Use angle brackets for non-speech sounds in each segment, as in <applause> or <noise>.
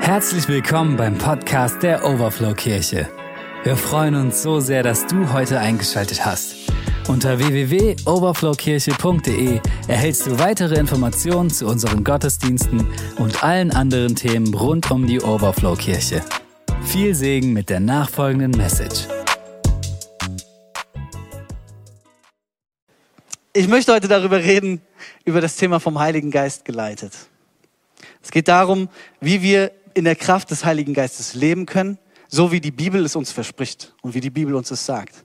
Herzlich willkommen beim Podcast der Overflow Kirche. Wir freuen uns so sehr, dass du heute eingeschaltet hast. Unter www.overflowkirche.de erhältst du weitere Informationen zu unseren Gottesdiensten und allen anderen Themen rund um die Overflow Kirche. Viel Segen mit der nachfolgenden Message. Ich möchte heute darüber reden, über das Thema vom Heiligen Geist geleitet. Es geht darum, wie wir in der Kraft des Heiligen Geistes leben können, so wie die Bibel es uns verspricht und wie die Bibel uns es sagt.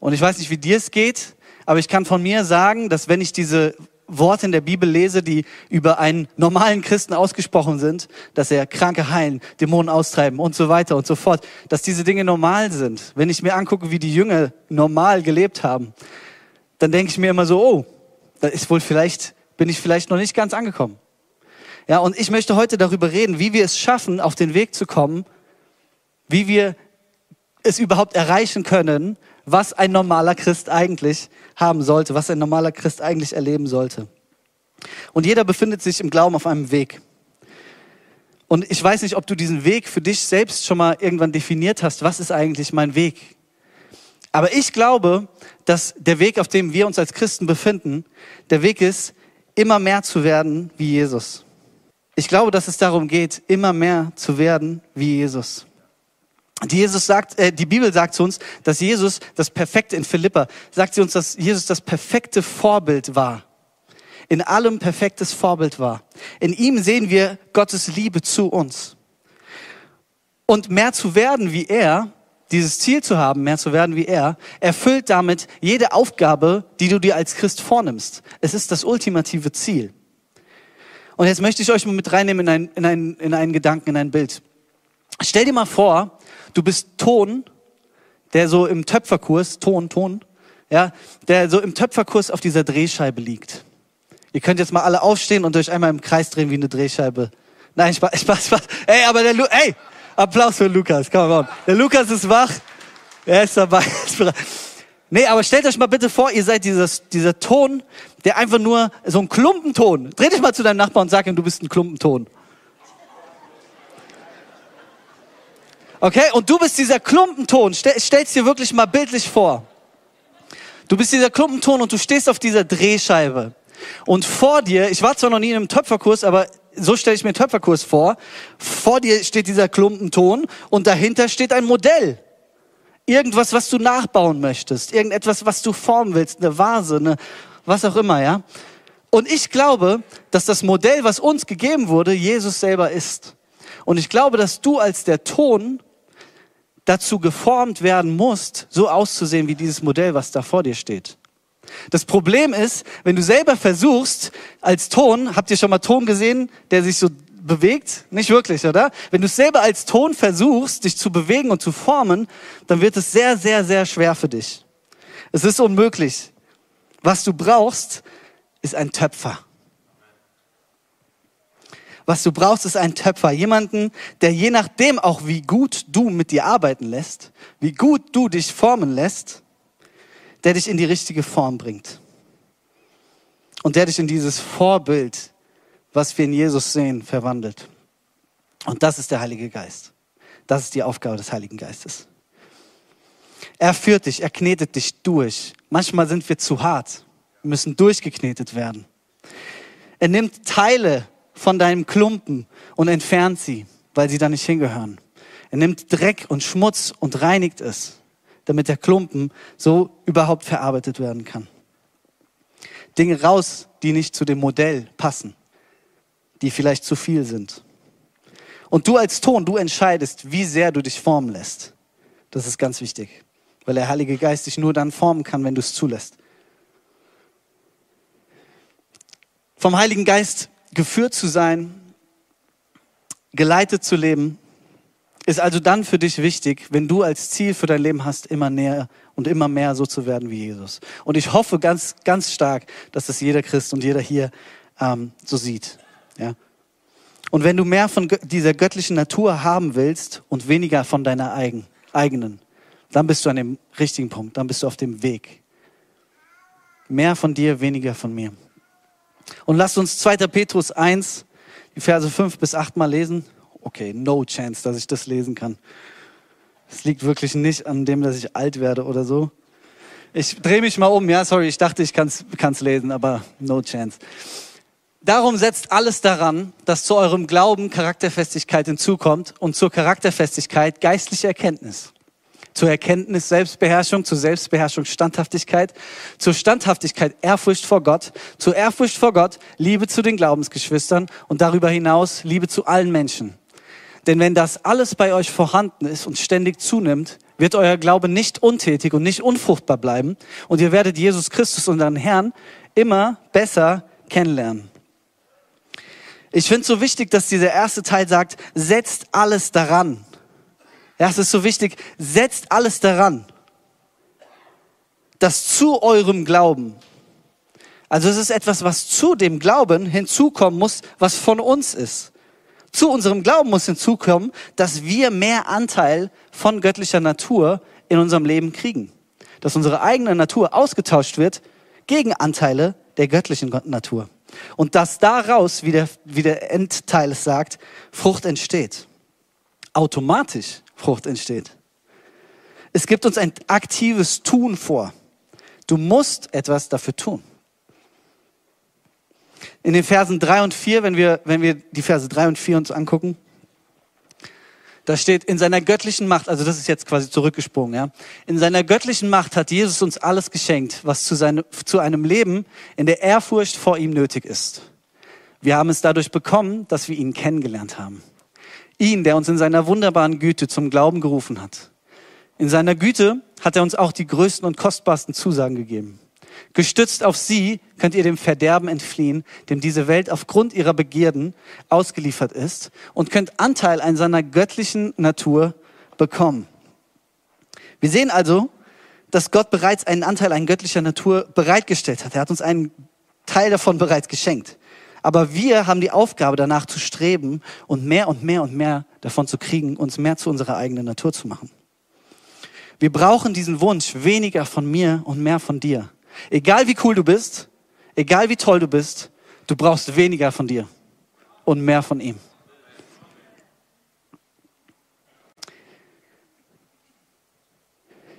Und ich weiß nicht, wie dir es geht, aber ich kann von mir sagen, dass wenn ich diese Worte in der Bibel lese, die über einen normalen Christen ausgesprochen sind, dass er Kranke heilen, Dämonen austreiben und so weiter und so fort, dass diese Dinge normal sind. Wenn ich mir angucke, wie die Jünger normal gelebt haben, dann denke ich mir immer so, oh, da ist wohl vielleicht, bin ich vielleicht noch nicht ganz angekommen. Ja, und ich möchte heute darüber reden, wie wir es schaffen, auf den Weg zu kommen, wie wir es überhaupt erreichen können, was ein normaler Christ eigentlich haben sollte, was ein normaler Christ eigentlich erleben sollte. Und jeder befindet sich im Glauben auf einem Weg. Und ich weiß nicht, ob du diesen Weg für dich selbst schon mal irgendwann definiert hast. Was ist eigentlich mein Weg? Aber ich glaube, dass der Weg, auf dem wir uns als Christen befinden, der Weg ist, immer mehr zu werden wie Jesus. Ich glaube, dass es darum geht, immer mehr zu werden wie Jesus. Die, Jesus sagt, äh, die Bibel sagt zu uns, dass Jesus das perfekte, in Philippa sagt sie uns, dass Jesus das perfekte Vorbild war. In allem perfektes Vorbild war. In ihm sehen wir Gottes Liebe zu uns. Und mehr zu werden wie er, dieses Ziel zu haben, mehr zu werden wie er, erfüllt damit jede Aufgabe, die du dir als Christ vornimmst. Es ist das ultimative Ziel. Und jetzt möchte ich euch mal mit reinnehmen in, ein, in, ein, in einen Gedanken, in ein Bild. Stell dir mal vor, du bist Ton, der so im Töpferkurs, Ton, Ton, ja, der so im Töpferkurs auf dieser Drehscheibe liegt. Ihr könnt jetzt mal alle aufstehen und euch einmal im Kreis drehen wie eine Drehscheibe. Nein, Spaß, <laughs> Spaß, Spaß. Ey, aber der Lu ey, Applaus für Lukas, komm on. Der Lukas ist wach, er ist dabei. <laughs> Nee, aber stellt euch mal bitte vor, ihr seid dieses, dieser Ton, der einfach nur so ein Klumpenton. Dreh dich mal zu deinem Nachbarn und sag ihm, du bist ein Klumpenton. Okay, und du bist dieser Klumpenton. Stell, stell's dir wirklich mal bildlich vor. Du bist dieser Klumpenton und du stehst auf dieser Drehscheibe. Und vor dir, ich war zwar noch nie in einem Töpferkurs, aber so stelle ich mir einen Töpferkurs vor. Vor dir steht dieser Klumpenton und dahinter steht ein Modell. Irgendwas, was du nachbauen möchtest. Irgendetwas, was du formen willst. Eine Vase, eine, was auch immer, ja. Und ich glaube, dass das Modell, was uns gegeben wurde, Jesus selber ist. Und ich glaube, dass du als der Ton dazu geformt werden musst, so auszusehen wie dieses Modell, was da vor dir steht. Das Problem ist, wenn du selber versuchst, als Ton, habt ihr schon mal Ton gesehen, der sich so bewegt? Nicht wirklich, oder? Wenn du selber als Ton versuchst, dich zu bewegen und zu formen, dann wird es sehr, sehr, sehr schwer für dich. Es ist unmöglich. Was du brauchst, ist ein Töpfer. Was du brauchst, ist ein Töpfer. Jemanden, der je nachdem auch, wie gut du mit dir arbeiten lässt, wie gut du dich formen lässt, der dich in die richtige Form bringt. Und der dich in dieses Vorbild was wir in Jesus sehen, verwandelt. Und das ist der Heilige Geist. Das ist die Aufgabe des Heiligen Geistes. Er führt dich, er knetet dich durch. Manchmal sind wir zu hart, müssen durchgeknetet werden. Er nimmt Teile von deinem Klumpen und entfernt sie, weil sie da nicht hingehören. Er nimmt Dreck und Schmutz und reinigt es, damit der Klumpen so überhaupt verarbeitet werden kann. Dinge raus, die nicht zu dem Modell passen die vielleicht zu viel sind. Und du als Ton, du entscheidest, wie sehr du dich formen lässt. Das ist ganz wichtig, weil der Heilige Geist dich nur dann formen kann, wenn du es zulässt. Vom Heiligen Geist geführt zu sein, geleitet zu leben, ist also dann für dich wichtig, wenn du als Ziel für dein Leben hast, immer näher und immer mehr so zu werden wie Jesus. Und ich hoffe ganz, ganz stark, dass das jeder Christ und jeder hier ähm, so sieht. Ja? Und wenn du mehr von dieser göttlichen Natur haben willst und weniger von deiner eigen, eigenen, dann bist du an dem richtigen Punkt, dann bist du auf dem Weg. Mehr von dir, weniger von mir. Und lasst uns 2. Petrus 1, die Verse 5 bis 8 mal lesen okay, no chance, dass ich das lesen kann. Es liegt wirklich nicht an dem, dass ich alt werde oder so. Ich drehe mich mal um, ja, sorry, ich dachte, ich kann es lesen, aber no chance. Darum setzt alles daran, dass zu eurem Glauben Charakterfestigkeit hinzukommt und zur Charakterfestigkeit geistliche Erkenntnis. Zur Erkenntnis Selbstbeherrschung, zur Selbstbeherrschung Standhaftigkeit, zur Standhaftigkeit Ehrfurcht vor Gott, zur Ehrfurcht vor Gott Liebe zu den Glaubensgeschwistern und darüber hinaus Liebe zu allen Menschen. Denn wenn das alles bei euch vorhanden ist und ständig zunimmt, wird euer Glaube nicht untätig und nicht unfruchtbar bleiben und ihr werdet Jesus Christus, unseren Herrn, immer besser kennenlernen. Ich finde es so wichtig, dass dieser erste Teil sagt, setzt alles daran. Ja, es ist so wichtig, setzt alles daran, dass zu eurem Glauben, also es ist etwas, was zu dem Glauben hinzukommen muss, was von uns ist. Zu unserem Glauben muss hinzukommen, dass wir mehr Anteil von göttlicher Natur in unserem Leben kriegen. Dass unsere eigene Natur ausgetauscht wird gegen Anteile der göttlichen Natur. Und dass daraus, wie der, wie der Endteil sagt, Frucht entsteht. Automatisch Frucht entsteht. Es gibt uns ein aktives Tun vor. Du musst etwas dafür tun in den Versen drei und vier, wenn wir, wenn wir die Verse drei und vier uns angucken, da steht, in seiner göttlichen Macht, also das ist jetzt quasi zurückgesprungen, ja. In seiner göttlichen Macht hat Jesus uns alles geschenkt, was zu, seine, zu einem Leben in der Ehrfurcht vor ihm nötig ist. Wir haben es dadurch bekommen, dass wir ihn kennengelernt haben. Ihn, der uns in seiner wunderbaren Güte zum Glauben gerufen hat. In seiner Güte hat er uns auch die größten und kostbarsten Zusagen gegeben. Gestützt auf sie könnt ihr dem Verderben entfliehen, dem diese Welt aufgrund ihrer Begierden ausgeliefert ist und könnt Anteil an seiner göttlichen Natur bekommen. Wir sehen also, dass Gott bereits einen Anteil an göttlicher Natur bereitgestellt hat. Er hat uns einen Teil davon bereits geschenkt. Aber wir haben die Aufgabe, danach zu streben und mehr und mehr und mehr davon zu kriegen, uns mehr zu unserer eigenen Natur zu machen. Wir brauchen diesen Wunsch, weniger von mir und mehr von dir. Egal wie cool du bist, egal wie toll du bist, du brauchst weniger von dir und mehr von ihm.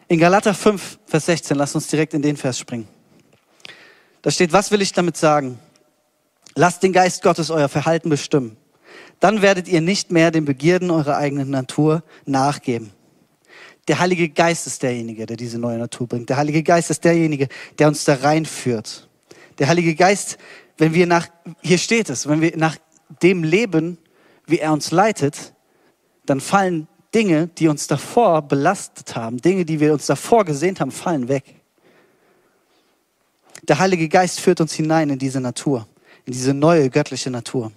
In Galater 5, Vers 16, lass uns direkt in den Vers springen. Da steht, was will ich damit sagen? Lasst den Geist Gottes euer Verhalten bestimmen. Dann werdet ihr nicht mehr den Begierden eurer eigenen Natur nachgeben. Der Heilige Geist ist derjenige, der diese neue Natur bringt. Der Heilige Geist ist derjenige, der uns da reinführt. Der Heilige Geist, wenn wir nach, hier steht es, wenn wir nach dem leben, wie er uns leitet, dann fallen Dinge, die uns davor belastet haben, Dinge, die wir uns davor gesehen haben, fallen weg. Der Heilige Geist führt uns hinein in diese Natur, in diese neue göttliche Natur.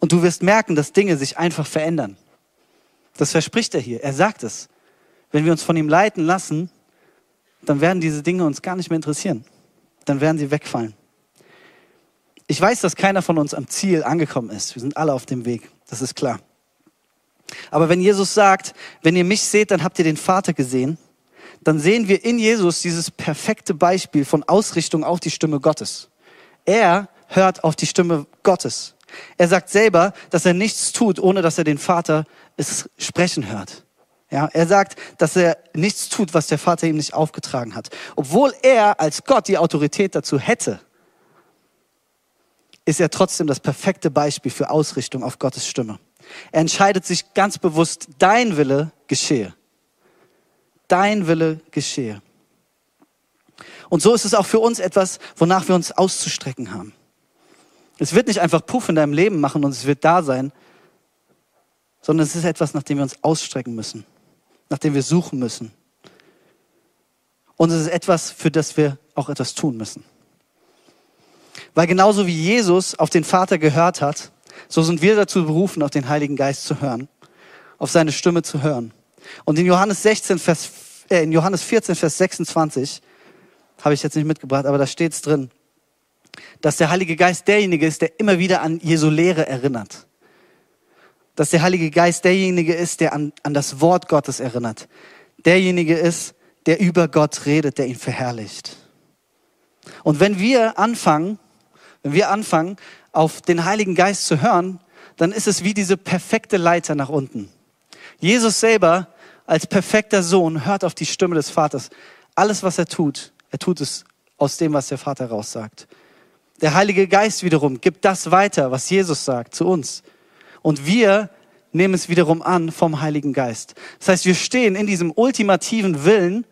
Und du wirst merken, dass Dinge sich einfach verändern. Das verspricht er hier. Er sagt es. Wenn wir uns von ihm leiten lassen, dann werden diese Dinge uns gar nicht mehr interessieren. Dann werden sie wegfallen. Ich weiß, dass keiner von uns am Ziel angekommen ist. Wir sind alle auf dem Weg. Das ist klar. Aber wenn Jesus sagt, wenn ihr mich seht, dann habt ihr den Vater gesehen, dann sehen wir in Jesus dieses perfekte Beispiel von Ausrichtung auf die Stimme Gottes. Er hört auf die Stimme Gottes. Er sagt selber, dass er nichts tut, ohne dass er den Vater es sprechen hört. Ja, er sagt, dass er nichts tut, was der Vater ihm nicht aufgetragen hat. Obwohl er als Gott die Autorität dazu hätte, ist er trotzdem das perfekte Beispiel für Ausrichtung auf Gottes Stimme. Er entscheidet sich ganz bewusst, dein Wille geschehe. Dein Wille geschehe. Und so ist es auch für uns etwas, wonach wir uns auszustrecken haben. Es wird nicht einfach Puff in deinem Leben machen und es wird da sein, sondern es ist etwas, nach dem wir uns ausstrecken müssen, nach dem wir suchen müssen. Und es ist etwas, für das wir auch etwas tun müssen. Weil genauso wie Jesus auf den Vater gehört hat, so sind wir dazu berufen, auf den Heiligen Geist zu hören, auf seine Stimme zu hören. Und in Johannes 16, Vers, äh, in Johannes 14, Vers 26, habe ich jetzt nicht mitgebracht, aber da steht es drin, dass der Heilige Geist derjenige ist, der immer wieder an Jesu Lehre erinnert dass der Heilige Geist derjenige ist, der an, an das Wort Gottes erinnert. Derjenige ist, der über Gott redet, der ihn verherrlicht. Und wenn wir anfangen, wenn wir anfangen, auf den Heiligen Geist zu hören, dann ist es wie diese perfekte Leiter nach unten. Jesus selber als perfekter Sohn hört auf die Stimme des Vaters. Alles, was er tut, er tut es aus dem, was der Vater raussagt. Der Heilige Geist wiederum gibt das weiter, was Jesus sagt zu uns. Und wir nehmen es wiederum an vom Heiligen Geist. Das heißt, wir stehen in diesem ultimativen Willen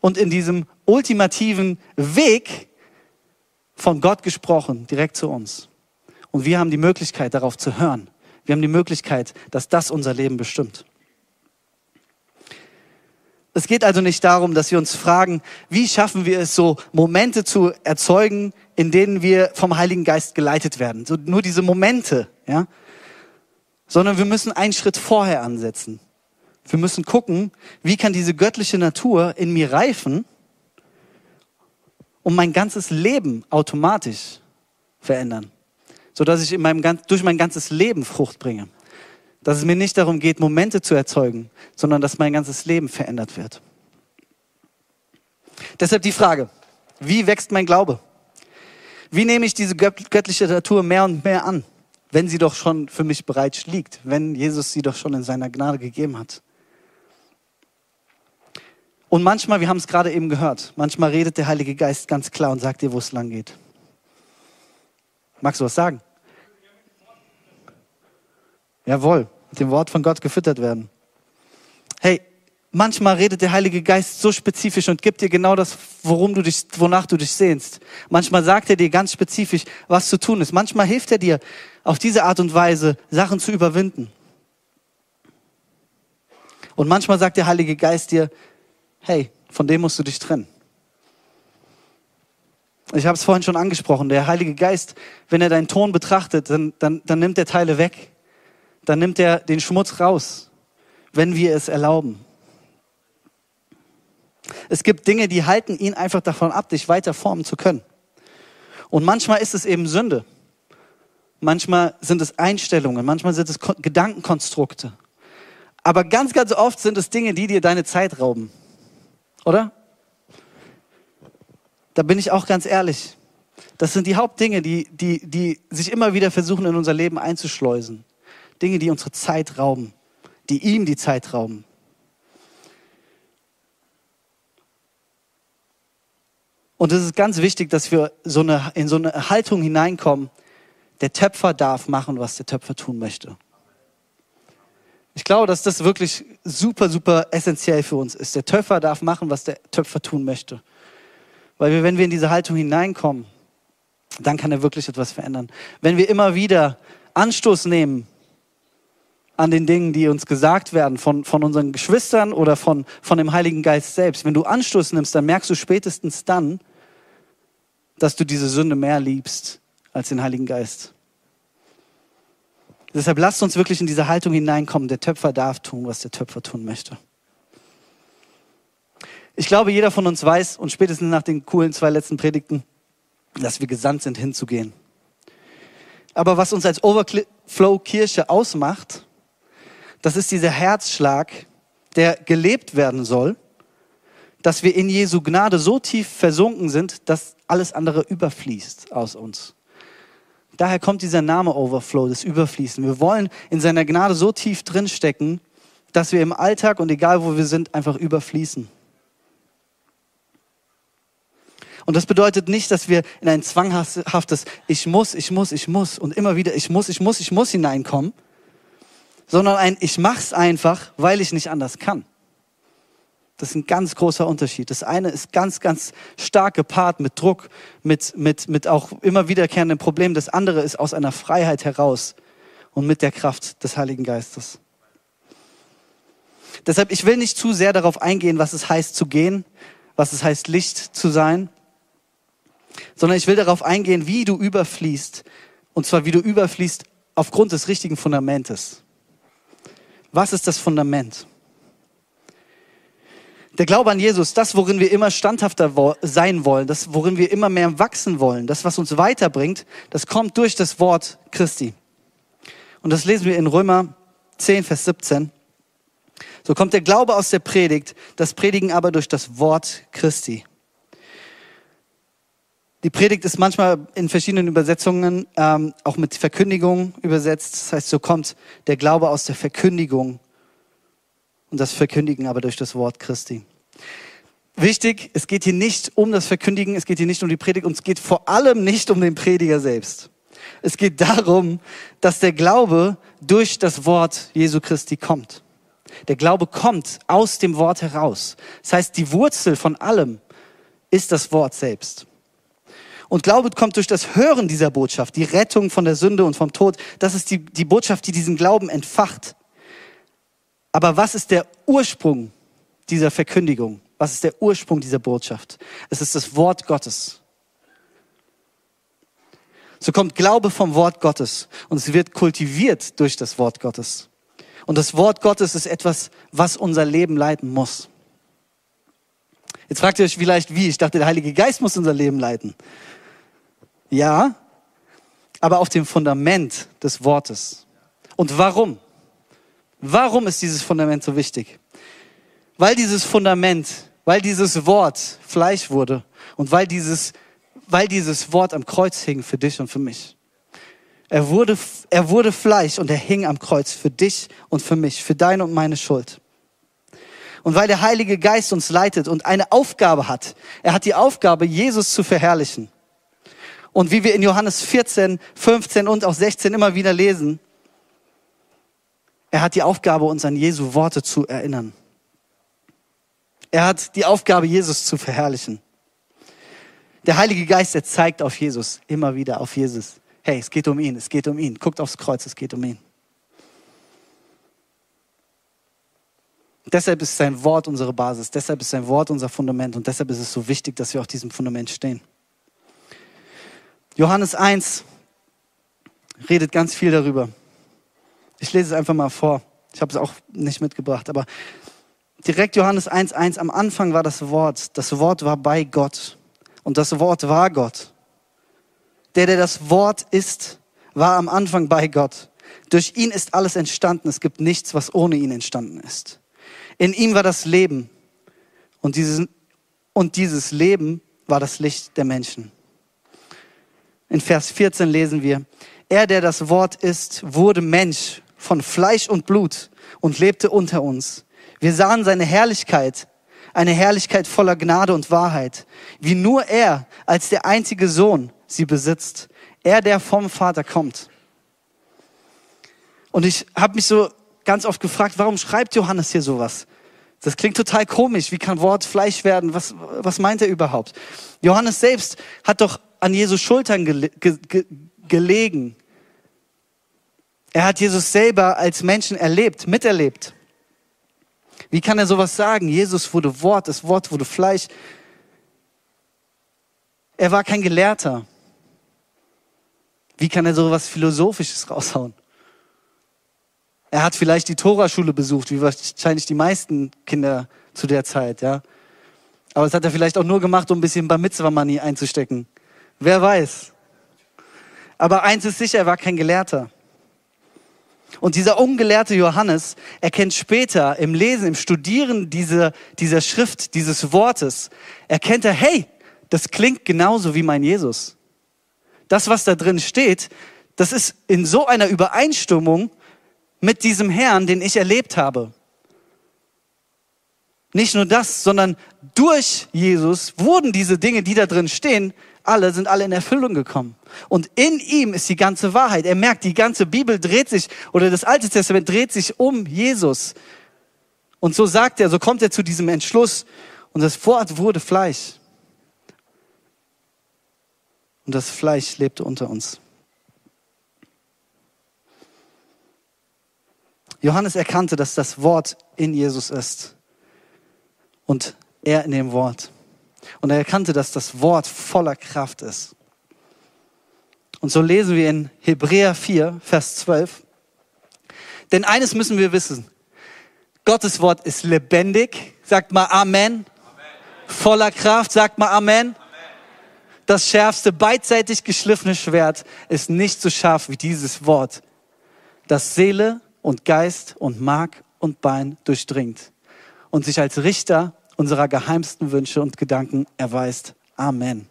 und in diesem ultimativen Weg von Gott gesprochen, direkt zu uns. Und wir haben die Möglichkeit, darauf zu hören. Wir haben die Möglichkeit, dass das unser Leben bestimmt. Es geht also nicht darum, dass wir uns fragen, wie schaffen wir es so, Momente zu erzeugen, in denen wir vom Heiligen Geist geleitet werden. So nur diese Momente, ja. Sondern wir müssen einen Schritt vorher ansetzen. Wir müssen gucken, wie kann diese göttliche Natur in mir reifen, um mein ganzes Leben automatisch verändern, sodass ich in meinem, durch mein ganzes Leben Frucht bringe. Dass es mir nicht darum geht, Momente zu erzeugen, sondern dass mein ganzes Leben verändert wird. Deshalb die Frage, wie wächst mein Glaube? Wie nehme ich diese göttliche Natur mehr und mehr an, wenn sie doch schon für mich bereits liegt, wenn Jesus sie doch schon in seiner Gnade gegeben hat? Und manchmal, wir haben es gerade eben gehört, manchmal redet der Heilige Geist ganz klar und sagt dir, wo es lang geht. Magst du was sagen? Jawohl, mit dem Wort von Gott gefüttert werden. Hey, manchmal redet der Heilige Geist so spezifisch und gibt dir genau das, worum du dich, wonach du dich sehnst. Manchmal sagt er dir ganz spezifisch, was zu tun ist. Manchmal hilft er dir auf diese Art und Weise, Sachen zu überwinden. Und manchmal sagt der Heilige Geist dir, hey, von dem musst du dich trennen. Ich habe es vorhin schon angesprochen, der Heilige Geist, wenn er deinen Ton betrachtet, dann, dann, dann nimmt er Teile weg. Dann nimmt er den Schmutz raus, wenn wir es erlauben. Es gibt Dinge, die halten ihn einfach davon ab, dich weiter formen zu können. Und manchmal ist es eben Sünde. Manchmal sind es Einstellungen, manchmal sind es Gedankenkonstrukte. Aber ganz, ganz oft sind es Dinge, die dir deine Zeit rauben. Oder? Da bin ich auch ganz ehrlich. Das sind die Hauptdinge, die, die, die sich immer wieder versuchen, in unser Leben einzuschleusen. Dinge, die unsere Zeit rauben, die ihm die Zeit rauben. Und es ist ganz wichtig, dass wir so eine, in so eine Haltung hineinkommen. Der Töpfer darf machen, was der Töpfer tun möchte. Ich glaube, dass das wirklich super, super essentiell für uns ist. Der Töpfer darf machen, was der Töpfer tun möchte. Weil wir, wenn wir in diese Haltung hineinkommen, dann kann er wirklich etwas verändern. Wenn wir immer wieder Anstoß nehmen an den Dingen, die uns gesagt werden von, von unseren Geschwistern oder von, von dem Heiligen Geist selbst, wenn du Anstoß nimmst, dann merkst du spätestens dann, dass du diese Sünde mehr liebst als den Heiligen Geist. Deshalb lasst uns wirklich in diese Haltung hineinkommen. Der Töpfer darf tun, was der Töpfer tun möchte. Ich glaube, jeder von uns weiß und spätestens nach den coolen zwei letzten Predigten, dass wir gesandt sind, hinzugehen. Aber was uns als Overflow Kirche ausmacht, das ist dieser Herzschlag, der gelebt werden soll, dass wir in Jesu Gnade so tief versunken sind, dass alles andere überfließt aus uns. Daher kommt dieser Name Overflow, das Überfließen. Wir wollen in seiner Gnade so tief drinstecken, dass wir im Alltag und egal wo wir sind, einfach überfließen. Und das bedeutet nicht, dass wir in ein zwanghaftes Ich muss, ich muss, ich muss und immer wieder Ich muss, ich muss, ich muss hineinkommen, sondern ein Ich mach's einfach, weil ich nicht anders kann. Das ist ein ganz großer Unterschied. Das eine ist ganz, ganz stark gepaart mit Druck, mit, mit, mit auch immer wiederkehrenden Problemen. Das andere ist aus einer Freiheit heraus und mit der Kraft des Heiligen Geistes. Deshalb, ich will nicht zu sehr darauf eingehen, was es heißt zu gehen, was es heißt Licht zu sein, sondern ich will darauf eingehen, wie du überfließt. Und zwar, wie du überfließt aufgrund des richtigen Fundamentes. Was ist das Fundament? Der Glaube an Jesus, das, worin wir immer standhafter sein wollen, das, worin wir immer mehr wachsen wollen, das, was uns weiterbringt, das kommt durch das Wort Christi. Und das lesen wir in Römer 10, Vers 17. So kommt der Glaube aus der Predigt, das Predigen aber durch das Wort Christi. Die Predigt ist manchmal in verschiedenen Übersetzungen ähm, auch mit Verkündigung übersetzt. Das heißt, so kommt der Glaube aus der Verkündigung und das Verkündigen aber durch das Wort Christi. Wichtig, es geht hier nicht um das Verkündigen, es geht hier nicht um die Predigt und es geht vor allem nicht um den Prediger selbst. Es geht darum, dass der Glaube durch das Wort Jesu Christi kommt. Der Glaube kommt aus dem Wort heraus. Das heißt, die Wurzel von allem ist das Wort selbst. Und Glaube kommt durch das Hören dieser Botschaft, die Rettung von der Sünde und vom Tod. Das ist die, die Botschaft, die diesen Glauben entfacht. Aber was ist der Ursprung dieser Verkündigung? Was ist der Ursprung dieser Botschaft? Es ist das Wort Gottes. So kommt Glaube vom Wort Gottes und es wird kultiviert durch das Wort Gottes. Und das Wort Gottes ist etwas, was unser Leben leiten muss. Jetzt fragt ihr euch vielleicht, wie? Ich dachte, der Heilige Geist muss unser Leben leiten. Ja, aber auf dem Fundament des Wortes. Und warum? Warum ist dieses Fundament so wichtig? Weil dieses Fundament, weil dieses Wort Fleisch wurde und weil dieses, weil dieses Wort am Kreuz hing für dich und für mich. Er wurde, er wurde Fleisch und er hing am Kreuz für dich und für mich, für deine und meine Schuld. Und weil der Heilige Geist uns leitet und eine Aufgabe hat, er hat die Aufgabe, Jesus zu verherrlichen. Und wie wir in Johannes 14, 15 und auch 16 immer wieder lesen, er hat die Aufgabe, uns an Jesu Worte zu erinnern. Er hat die Aufgabe, Jesus zu verherrlichen. Der Heilige Geist, er zeigt auf Jesus, immer wieder auf Jesus. Hey, es geht um ihn, es geht um ihn. Guckt aufs Kreuz, es geht um ihn. Deshalb ist sein Wort unsere Basis, deshalb ist sein Wort unser Fundament und deshalb ist es so wichtig, dass wir auf diesem Fundament stehen. Johannes 1 redet ganz viel darüber. Ich lese es einfach mal vor. Ich habe es auch nicht mitgebracht, aber direkt Johannes 1.1, am Anfang war das Wort. Das Wort war bei Gott. Und das Wort war Gott. Der, der das Wort ist, war am Anfang bei Gott. Durch ihn ist alles entstanden. Es gibt nichts, was ohne ihn entstanden ist. In ihm war das Leben. Und dieses, und dieses Leben war das Licht der Menschen. In Vers 14 lesen wir, er, der das Wort ist, wurde Mensch von Fleisch und Blut und lebte unter uns. Wir sahen seine Herrlichkeit, eine Herrlichkeit voller Gnade und Wahrheit, wie nur er als der einzige Sohn sie besitzt. Er, der vom Vater kommt. Und ich habe mich so ganz oft gefragt, warum schreibt Johannes hier sowas? Das klingt total komisch. Wie kann Wort Fleisch werden? Was, was meint er überhaupt? Johannes selbst hat doch an Jesus Schultern gele ge gelegen. Er hat Jesus selber als Menschen erlebt, miterlebt. Wie kann er sowas sagen? Jesus wurde Wort, das Wort wurde Fleisch. Er war kein Gelehrter. Wie kann er sowas Philosophisches raushauen? Er hat vielleicht die Toraschule besucht, wie wahrscheinlich die meisten Kinder zu der Zeit, ja. Aber das hat er vielleicht auch nur gemacht, um ein bisschen Bar Mitzvah Money einzustecken. Wer weiß. Aber eins ist sicher, er war kein Gelehrter. Und dieser ungelehrte Johannes erkennt später im Lesen, im Studieren dieser, dieser Schrift, dieses Wortes, erkennt er, hey, das klingt genauso wie mein Jesus. Das, was da drin steht, das ist in so einer Übereinstimmung mit diesem Herrn, den ich erlebt habe. Nicht nur das, sondern durch Jesus wurden diese Dinge, die da drin stehen, alle, sind alle in Erfüllung gekommen. Und in ihm ist die ganze Wahrheit. Er merkt, die ganze Bibel dreht sich, oder das Alte Testament dreht sich um Jesus. Und so sagt er, so kommt er zu diesem Entschluss. Und das Wort wurde Fleisch. Und das Fleisch lebte unter uns. Johannes erkannte, dass das Wort in Jesus ist und er in dem Wort. Und er erkannte, dass das Wort voller Kraft ist. Und so lesen wir in Hebräer 4, Vers 12. Denn eines müssen wir wissen. Gottes Wort ist lebendig. Sagt mal Amen. Amen. Voller Kraft. Sagt mal Amen. Amen. Das schärfste, beidseitig geschliffene Schwert ist nicht so scharf wie dieses Wort, das Seele und Geist und Mark und Bein durchdringt und sich als Richter unserer geheimsten Wünsche und Gedanken erweist. Amen.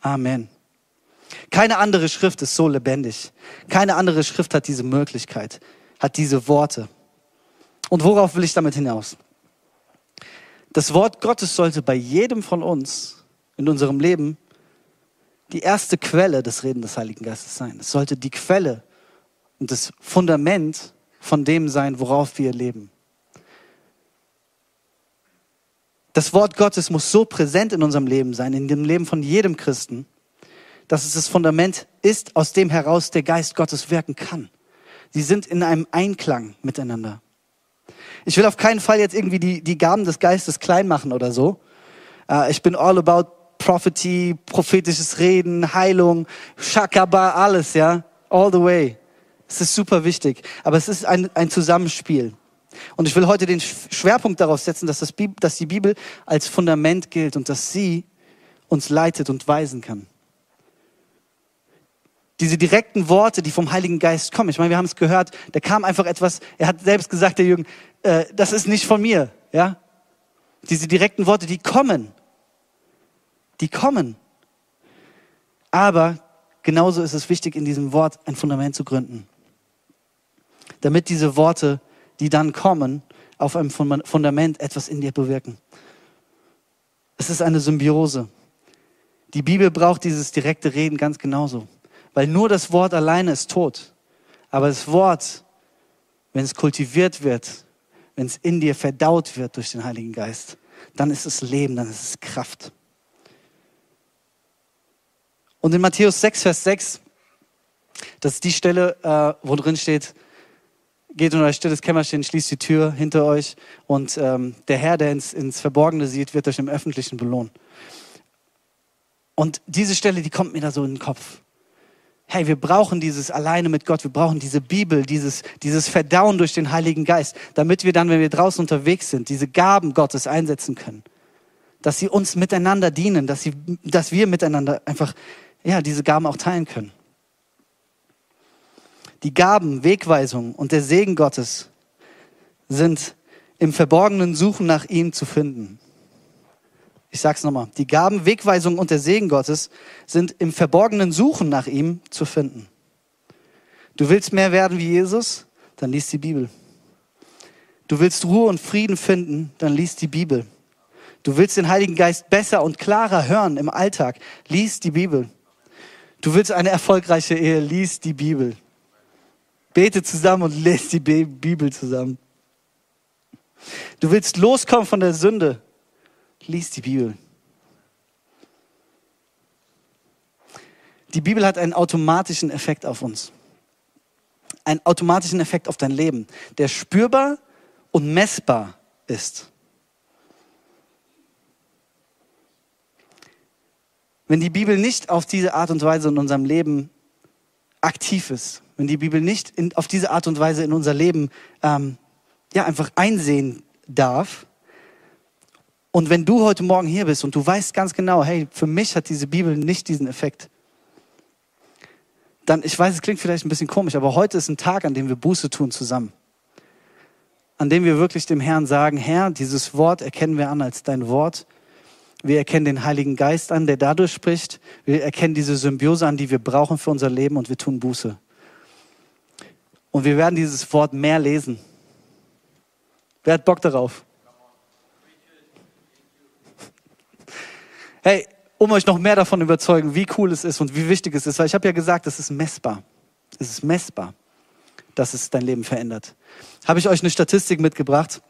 Amen. Keine andere Schrift ist so lebendig. Keine andere Schrift hat diese Möglichkeit, hat diese Worte. Und worauf will ich damit hinaus? Das Wort Gottes sollte bei jedem von uns in unserem Leben die erste Quelle des Reden des Heiligen Geistes sein. Es sollte die Quelle und das Fundament von dem sein, worauf wir leben. Das Wort Gottes muss so präsent in unserem Leben sein, in dem Leben von jedem Christen, dass es das Fundament ist, aus dem heraus der Geist Gottes wirken kann. Sie sind in einem Einklang miteinander. Ich will auf keinen Fall jetzt irgendwie die, die Gaben des Geistes klein machen oder so. Uh, ich bin all about Prophecy, prophetisches Reden, Heilung, Shakaba, alles, ja. All the way. Es ist super wichtig. Aber es ist ein, ein Zusammenspiel. Und ich will heute den Schwerpunkt darauf setzen, dass, das Bibel, dass die Bibel als Fundament gilt und dass sie uns leitet und weisen kann. Diese direkten Worte, die vom Heiligen Geist kommen. Ich meine, wir haben es gehört, da kam einfach etwas, er hat selbst gesagt, der Jürgen, äh, das ist nicht von mir. Ja? Diese direkten Worte, die kommen. Die kommen. Aber genauso ist es wichtig, in diesem Wort ein Fundament zu gründen. Damit diese Worte die dann kommen, auf einem Fundament etwas in dir bewirken. Es ist eine Symbiose. Die Bibel braucht dieses direkte Reden ganz genauso. Weil nur das Wort alleine ist tot. Aber das Wort, wenn es kultiviert wird, wenn es in dir verdaut wird durch den Heiligen Geist, dann ist es Leben, dann ist es Kraft. Und in Matthäus 6, Vers 6, das ist die Stelle, äh, wo drin steht, geht in euer stilles Kämmerchen, schließt die Tür hinter euch und ähm, der Herr, der ins, ins Verborgene sieht, wird euch im Öffentlichen belohnen. Und diese Stelle, die kommt mir da so in den Kopf. Hey, wir brauchen dieses alleine mit Gott, wir brauchen diese Bibel, dieses, dieses Verdauen durch den Heiligen Geist, damit wir dann, wenn wir draußen unterwegs sind, diese Gaben Gottes einsetzen können. Dass sie uns miteinander dienen, dass, sie, dass wir miteinander einfach ja, diese Gaben auch teilen können die Gaben, Wegweisung und der Segen Gottes sind im verborgenen Suchen nach ihm zu finden. Ich sag's nochmal. Die Gaben, Wegweisung und der Segen Gottes sind im verborgenen Suchen nach ihm zu finden. Du willst mehr werden wie Jesus? Dann liest die Bibel. Du willst Ruhe und Frieden finden? Dann liest die Bibel. Du willst den Heiligen Geist besser und klarer hören im Alltag? Lies die Bibel. Du willst eine erfolgreiche Ehe? Lies die Bibel. Bete zusammen und lest die Bibel zusammen. Du willst loskommen von der Sünde. Lies die Bibel. Die Bibel hat einen automatischen Effekt auf uns. Einen automatischen Effekt auf dein Leben, der spürbar und messbar ist. Wenn die Bibel nicht auf diese Art und Weise in unserem Leben aktiv ist, wenn die Bibel nicht in, auf diese Art und Weise in unser Leben ähm, ja, einfach einsehen darf. Und wenn du heute Morgen hier bist und du weißt ganz genau, hey, für mich hat diese Bibel nicht diesen Effekt, dann, ich weiß, es klingt vielleicht ein bisschen komisch, aber heute ist ein Tag, an dem wir Buße tun zusammen. An dem wir wirklich dem Herrn sagen, Herr, dieses Wort erkennen wir an als dein Wort. Wir erkennen den Heiligen Geist an, der dadurch spricht. Wir erkennen diese Symbiose an, die wir brauchen für unser Leben und wir tun Buße. Und wir werden dieses Wort mehr lesen. Wer hat Bock darauf? Hey, um euch noch mehr davon überzeugen, wie cool es ist und wie wichtig es ist, weil ich habe ja gesagt, es ist messbar. Es ist messbar, dass es dein Leben verändert. Habe ich euch eine Statistik mitgebracht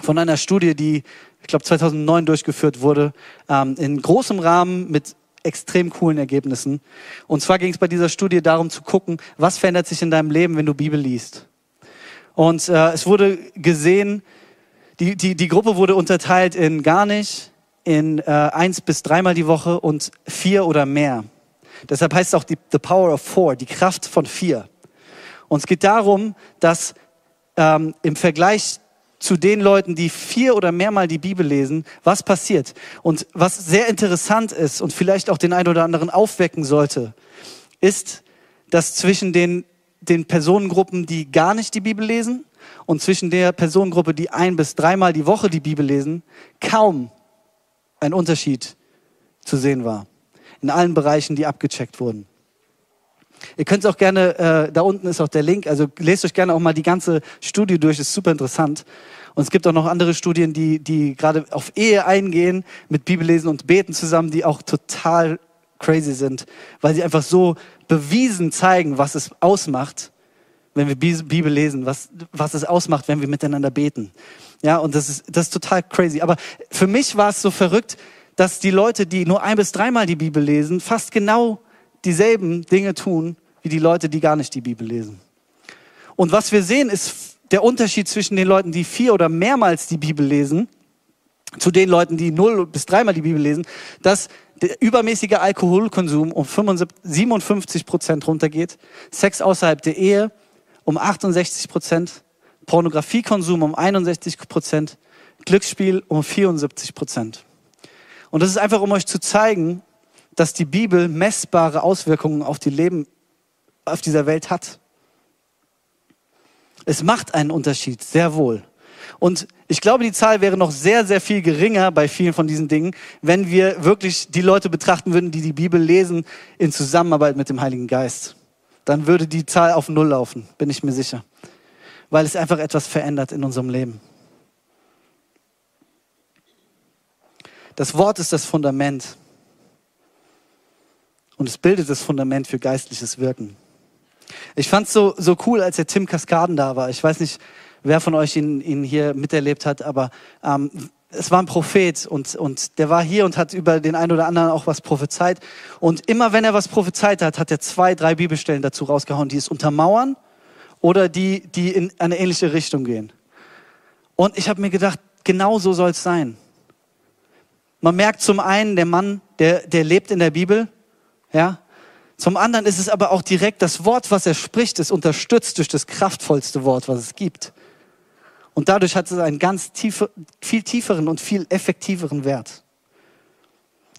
von einer Studie, die, ich glaube, 2009 durchgeführt wurde, ähm, in großem Rahmen mit extrem coolen Ergebnissen. Und zwar ging es bei dieser Studie darum zu gucken, was verändert sich in deinem Leben, wenn du Bibel liest. Und äh, es wurde gesehen, die, die, die Gruppe wurde unterteilt in gar nicht, in äh, eins bis dreimal die Woche und vier oder mehr. Deshalb heißt es auch die, the power of four, die Kraft von vier. Und es geht darum, dass ähm, im Vergleich zu den Leuten, die vier oder mehrmal die Bibel lesen, was passiert. Und was sehr interessant ist und vielleicht auch den einen oder anderen aufwecken sollte, ist, dass zwischen den, den Personengruppen, die gar nicht die Bibel lesen und zwischen der Personengruppe, die ein bis dreimal die Woche die Bibel lesen, kaum ein Unterschied zu sehen war. in allen Bereichen, die abgecheckt wurden. Ihr könnt auch gerne, äh, da unten ist auch der Link, also lest euch gerne auch mal die ganze Studie durch, ist super interessant. Und es gibt auch noch andere Studien, die, die gerade auf Ehe eingehen, mit Bibellesen und Beten zusammen, die auch total crazy sind, weil sie einfach so bewiesen zeigen, was es ausmacht, wenn wir Bibel lesen, was, was es ausmacht, wenn wir miteinander beten. Ja, und das ist, das ist total crazy. Aber für mich war es so verrückt, dass die Leute, die nur ein bis dreimal die Bibel lesen, fast genau dieselben Dinge tun, wie die Leute, die gar nicht die Bibel lesen. Und was wir sehen, ist der Unterschied zwischen den Leuten, die vier oder mehrmals die Bibel lesen, zu den Leuten, die null bis dreimal die Bibel lesen, dass der übermäßige Alkoholkonsum um 57 Prozent runtergeht, Sex außerhalb der Ehe um 68 Prozent, Pornografiekonsum um 61 Prozent, Glücksspiel um 74 Prozent. Und das ist einfach, um euch zu zeigen, dass die Bibel messbare Auswirkungen auf die Leben auf dieser Welt hat. Es macht einen Unterschied, sehr wohl. Und ich glaube, die Zahl wäre noch sehr, sehr viel geringer bei vielen von diesen Dingen, wenn wir wirklich die Leute betrachten würden, die die Bibel lesen in Zusammenarbeit mit dem Heiligen Geist. Dann würde die Zahl auf Null laufen, bin ich mir sicher. Weil es einfach etwas verändert in unserem Leben. Das Wort ist das Fundament. Und es bildet das Fundament für geistliches Wirken. Ich fand es so, so cool, als der Tim Kaskaden da war. Ich weiß nicht, wer von euch ihn, ihn hier miterlebt hat, aber ähm, es war ein Prophet und, und der war hier und hat über den einen oder anderen auch was prophezeit. Und immer wenn er was prophezeit hat, hat er zwei, drei Bibelstellen dazu rausgehauen, die es untermauern oder die, die in eine ähnliche Richtung gehen. Und ich habe mir gedacht, genau so soll es sein. Man merkt zum einen, der Mann, der, der lebt in der Bibel, ja, zum anderen ist es aber auch direkt das Wort, was er spricht, ist unterstützt durch das kraftvollste Wort, was es gibt. Und dadurch hat es einen ganz tiefe, viel tieferen und viel effektiveren Wert.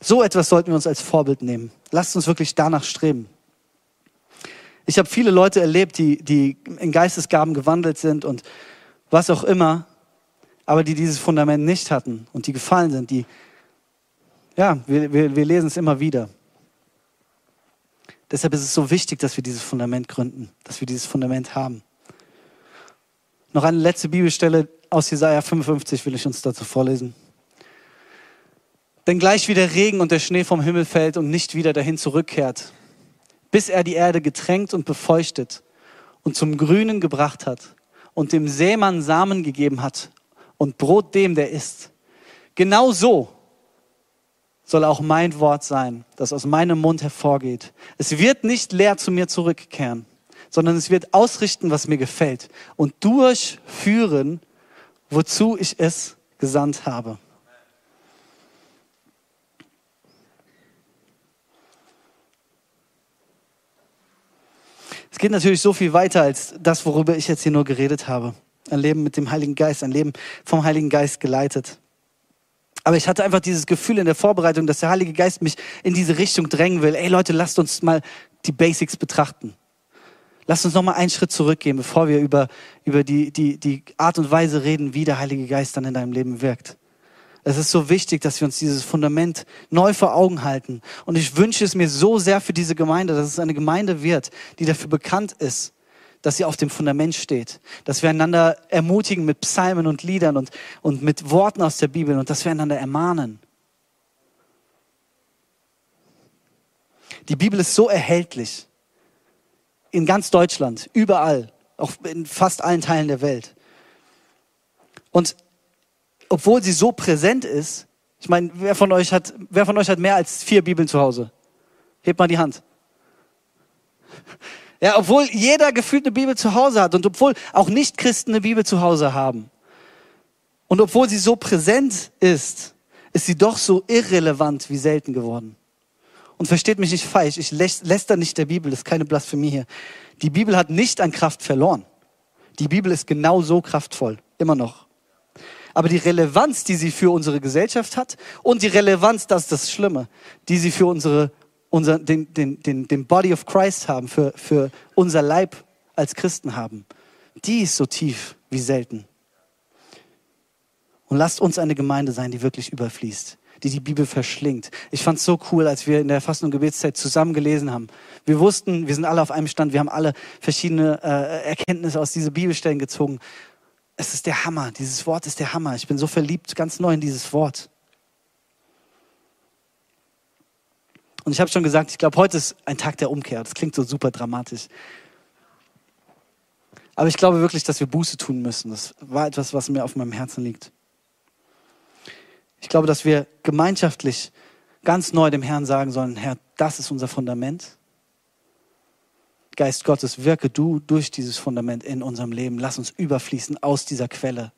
So etwas sollten wir uns als Vorbild nehmen. Lasst uns wirklich danach streben. Ich habe viele Leute erlebt, die, die in Geistesgaben gewandelt sind und was auch immer, aber die dieses Fundament nicht hatten und die gefallen sind, die, ja, wir, wir, wir lesen es immer wieder. Deshalb ist es so wichtig, dass wir dieses Fundament gründen, dass wir dieses Fundament haben. Noch eine letzte Bibelstelle aus Jesaja 55 will ich uns dazu vorlesen. Denn gleich wie der Regen und der Schnee vom Himmel fällt und nicht wieder dahin zurückkehrt, bis er die Erde getränkt und befeuchtet und zum Grünen gebracht hat und dem Sämann Samen gegeben hat und Brot dem, der isst. Genau so soll auch mein Wort sein, das aus meinem Mund hervorgeht. Es wird nicht leer zu mir zurückkehren, sondern es wird ausrichten, was mir gefällt und durchführen, wozu ich es gesandt habe. Es geht natürlich so viel weiter als das, worüber ich jetzt hier nur geredet habe. Ein Leben mit dem Heiligen Geist, ein Leben vom Heiligen Geist geleitet. Aber ich hatte einfach dieses Gefühl in der Vorbereitung, dass der Heilige Geist mich in diese Richtung drängen will. Ey Leute, lasst uns mal die Basics betrachten. Lasst uns noch mal einen Schritt zurückgehen, bevor wir über, über die, die, die Art und Weise reden, wie der Heilige Geist dann in deinem Leben wirkt. Es ist so wichtig, dass wir uns dieses Fundament neu vor Augen halten. Und ich wünsche es mir so sehr für diese Gemeinde, dass es eine Gemeinde wird, die dafür bekannt ist, dass sie auf dem Fundament steht, dass wir einander ermutigen mit Psalmen und Liedern und, und mit Worten aus der Bibel und dass wir einander ermahnen. Die Bibel ist so erhältlich. In ganz Deutschland, überall, auch in fast allen Teilen der Welt. Und obwohl sie so präsent ist, ich meine, wer von euch hat, wer von euch hat mehr als vier Bibeln zu Hause? Hebt mal die Hand. Ja, obwohl jeder gefühlt eine Bibel zu Hause hat und obwohl auch Nichtchristen eine Bibel zu Hause haben. Und obwohl sie so präsent ist, ist sie doch so irrelevant wie selten geworden. Und versteht mich nicht falsch, ich läster nicht der Bibel, das ist keine Blasphemie hier. Die Bibel hat nicht an Kraft verloren. Die Bibel ist genau so kraftvoll, immer noch. Aber die Relevanz, die sie für unsere Gesellschaft hat und die Relevanz, das ist das Schlimme, die sie für unsere unser, den, den, den, den Body of Christ haben, für, für unser Leib als Christen haben, die ist so tief wie selten. Und lasst uns eine Gemeinde sein, die wirklich überfließt, die die Bibel verschlingt. Ich fand es so cool, als wir in der Fasten- und Gebetszeit zusammen gelesen haben. Wir wussten, wir sind alle auf einem Stand, wir haben alle verschiedene äh, Erkenntnisse aus diesen Bibelstellen gezogen. Es ist der Hammer, dieses Wort ist der Hammer. Ich bin so verliebt, ganz neu in dieses Wort. Und ich habe schon gesagt, ich glaube, heute ist ein Tag der Umkehr. Das klingt so super dramatisch. Aber ich glaube wirklich, dass wir Buße tun müssen. Das war etwas, was mir auf meinem Herzen liegt. Ich glaube, dass wir gemeinschaftlich ganz neu dem Herrn sagen sollen, Herr, das ist unser Fundament. Geist Gottes, wirke du durch dieses Fundament in unserem Leben. Lass uns überfließen aus dieser Quelle.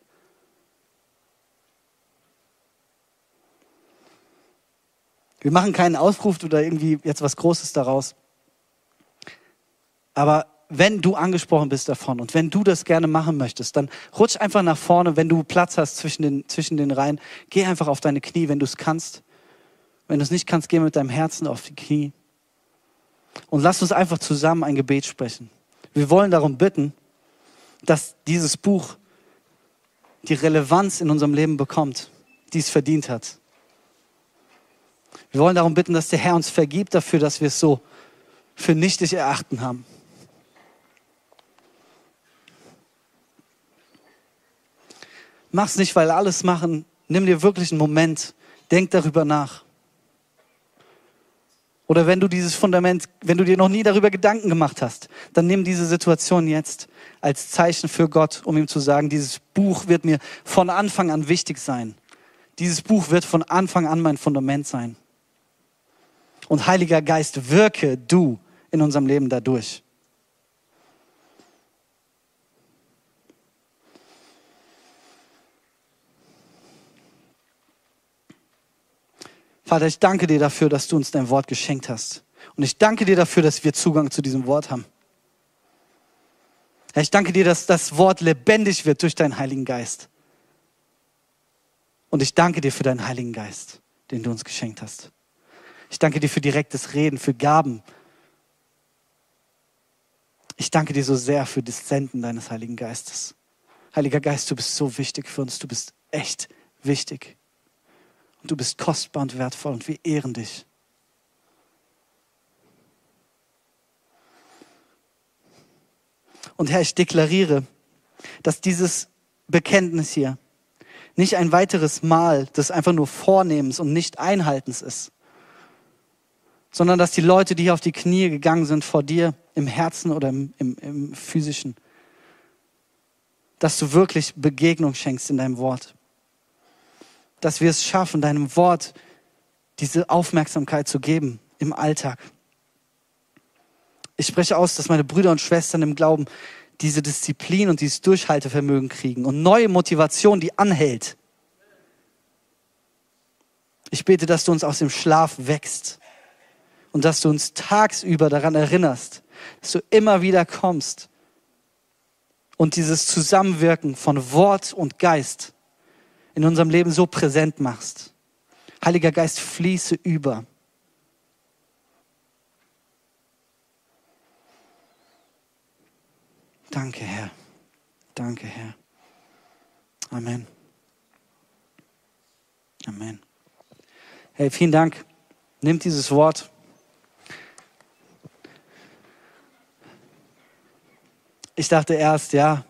Wir machen keinen Aufruf oder irgendwie jetzt was Großes daraus. Aber wenn du angesprochen bist davon und wenn du das gerne machen möchtest, dann rutsch einfach nach vorne, wenn du Platz hast zwischen den, zwischen den Reihen. Geh einfach auf deine Knie, wenn du es kannst. Wenn du es nicht kannst, geh mit deinem Herzen auf die Knie. Und lass uns einfach zusammen ein Gebet sprechen. Wir wollen darum bitten, dass dieses Buch die Relevanz in unserem Leben bekommt, die es verdient hat. Wir wollen darum bitten, dass der Herr uns vergibt dafür, dass wir es so für nichtig erachten haben. Mach's nicht, weil alles machen. Nimm dir wirklich einen Moment. Denk darüber nach. Oder wenn du dieses Fundament, wenn du dir noch nie darüber Gedanken gemacht hast, dann nimm diese Situation jetzt als Zeichen für Gott, um ihm zu sagen, dieses Buch wird mir von Anfang an wichtig sein. Dieses Buch wird von Anfang an mein Fundament sein. Und Heiliger Geist, wirke du in unserem Leben dadurch. Vater, ich danke dir dafür, dass du uns dein Wort geschenkt hast. Und ich danke dir dafür, dass wir Zugang zu diesem Wort haben. Herr, ich danke dir, dass das Wort lebendig wird durch deinen Heiligen Geist. Und ich danke dir für deinen Heiligen Geist, den du uns geschenkt hast. Ich danke dir für direktes Reden, für Gaben. Ich danke dir so sehr für das Senden deines Heiligen Geistes. Heiliger Geist, du bist so wichtig für uns. Du bist echt wichtig. Und du bist kostbar und wertvoll und wir ehren dich. Und Herr, ich deklariere, dass dieses Bekenntnis hier nicht ein weiteres Mal des einfach nur Vornehmens und nicht Einhaltens ist, sondern dass die Leute, die hier auf die Knie gegangen sind vor dir, im Herzen oder im, im, im physischen, dass du wirklich Begegnung schenkst in deinem Wort dass wir es schaffen, deinem Wort diese Aufmerksamkeit zu geben im Alltag. Ich spreche aus, dass meine Brüder und Schwestern im Glauben diese Disziplin und dieses Durchhaltevermögen kriegen und neue Motivation, die anhält. Ich bete, dass du uns aus dem Schlaf wächst und dass du uns tagsüber daran erinnerst, dass du immer wieder kommst und dieses Zusammenwirken von Wort und Geist in unserem Leben so präsent machst. Heiliger Geist, fließe über. Danke, Herr. Danke, Herr. Amen. Amen. Hey, vielen Dank. Nimm dieses Wort. Ich dachte erst, ja,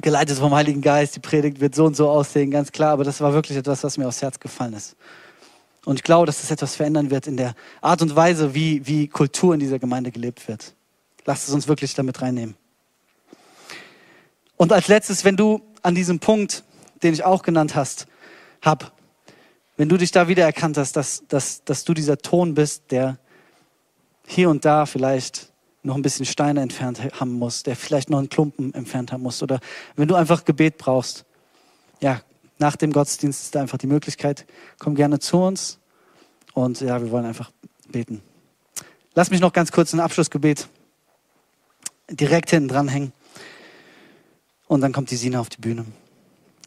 geleitet vom Heiligen Geist, die Predigt wird so und so aussehen, ganz klar, aber das war wirklich etwas, was mir aufs Herz gefallen ist. Und ich glaube, dass das etwas verändern wird in der Art und Weise, wie, wie Kultur in dieser Gemeinde gelebt wird. Lasst es uns wirklich damit reinnehmen. Und als letztes, wenn du an diesem Punkt, den ich auch genannt hast, hab, wenn du dich da wiedererkannt hast, dass, dass, dass du dieser Ton bist, der hier und da vielleicht noch ein bisschen Steine entfernt haben muss, der vielleicht noch einen Klumpen entfernt haben muss. Oder wenn du einfach Gebet brauchst, ja, nach dem Gottesdienst ist da einfach die Möglichkeit, komm gerne zu uns und ja, wir wollen einfach beten. Lass mich noch ganz kurz ein Abschlussgebet direkt hinten dranhängen und dann kommt die Sina auf die Bühne.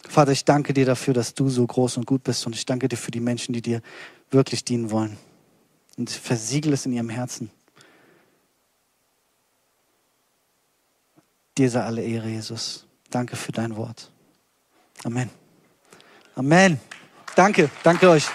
Vater, ich danke dir dafür, dass du so groß und gut bist und ich danke dir für die Menschen, die dir wirklich dienen wollen. Und versiegel es in ihrem Herzen. Dir sei alle Ehre, Jesus. Danke für dein Wort. Amen. Amen. Danke, danke euch.